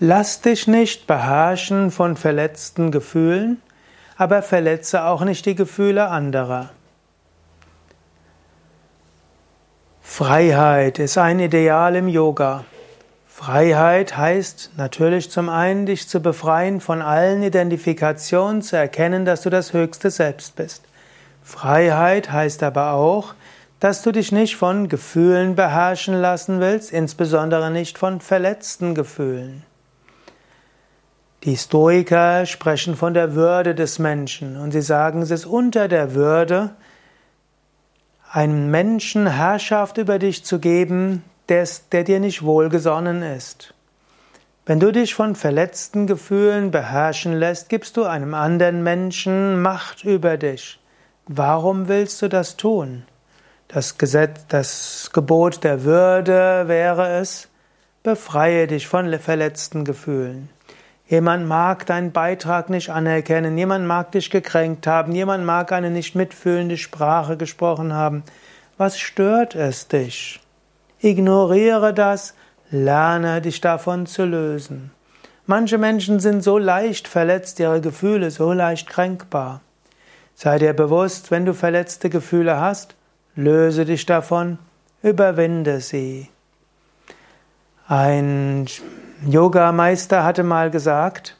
Lass dich nicht beherrschen von verletzten Gefühlen, aber verletze auch nicht die Gefühle anderer. Freiheit ist ein Ideal im Yoga. Freiheit heißt natürlich zum einen, dich zu befreien von allen Identifikationen, zu erkennen, dass du das höchste Selbst bist. Freiheit heißt aber auch, dass du dich nicht von Gefühlen beherrschen lassen willst, insbesondere nicht von verletzten Gefühlen. Die Stoiker sprechen von der Würde des Menschen und sie sagen, es ist unter der Würde, einem Menschen Herrschaft über dich zu geben, der, der dir nicht wohlgesonnen ist. Wenn du dich von verletzten Gefühlen beherrschen lässt, gibst du einem anderen Menschen Macht über dich. Warum willst du das tun? Das Gesetz, das Gebot der Würde wäre es, befreie dich von verletzten Gefühlen. Jemand mag deinen Beitrag nicht anerkennen, jemand mag dich gekränkt haben, jemand mag eine nicht mitfühlende Sprache gesprochen haben. Was stört es dich? Ignoriere das, lerne dich davon zu lösen. Manche Menschen sind so leicht verletzt, ihre Gefühle so leicht kränkbar. Sei dir bewusst, wenn du verletzte Gefühle hast, löse dich davon, überwinde sie. Ein Yogameister hatte mal gesagt,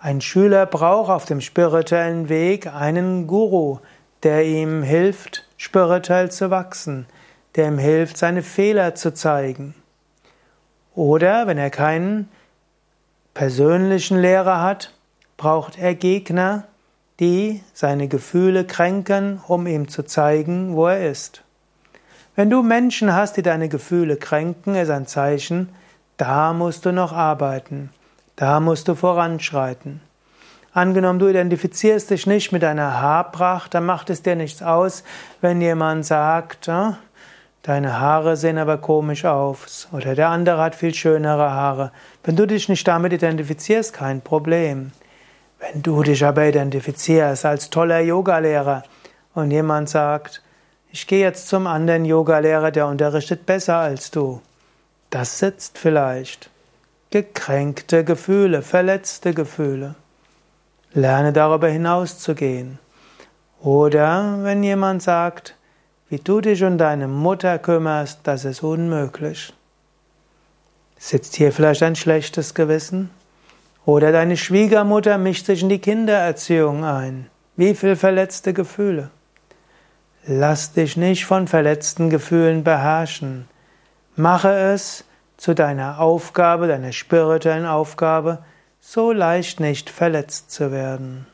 ein Schüler braucht auf dem spirituellen Weg einen Guru, der ihm hilft, spirituell zu wachsen, der ihm hilft, seine Fehler zu zeigen. Oder wenn er keinen persönlichen Lehrer hat, braucht er Gegner, die seine Gefühle kränken, um ihm zu zeigen, wo er ist. Wenn du Menschen hast, die deine Gefühle kränken, ist ein Zeichen, da musst du noch arbeiten, da musst du voranschreiten. Angenommen, du identifizierst dich nicht mit deiner Haarpracht, dann macht es dir nichts aus, wenn jemand sagt, ah, deine Haare sehen aber komisch aus oder der andere hat viel schönere Haare. Wenn du dich nicht damit identifizierst, kein Problem. Wenn du dich aber identifizierst als toller Yogalehrer und jemand sagt, ich gehe jetzt zum anderen Yogalehrer, der unterrichtet besser als du, das sitzt vielleicht. Gekränkte Gefühle, verletzte Gefühle. Lerne darüber hinauszugehen. Oder wenn jemand sagt, wie du dich um deine Mutter kümmerst, das ist unmöglich. Sitzt hier vielleicht ein schlechtes Gewissen? Oder deine Schwiegermutter mischt sich in die Kindererziehung ein. Wie viel verletzte Gefühle. Lass dich nicht von verletzten Gefühlen beherrschen. Mache es zu deiner Aufgabe, deiner spirituellen Aufgabe, so leicht nicht verletzt zu werden.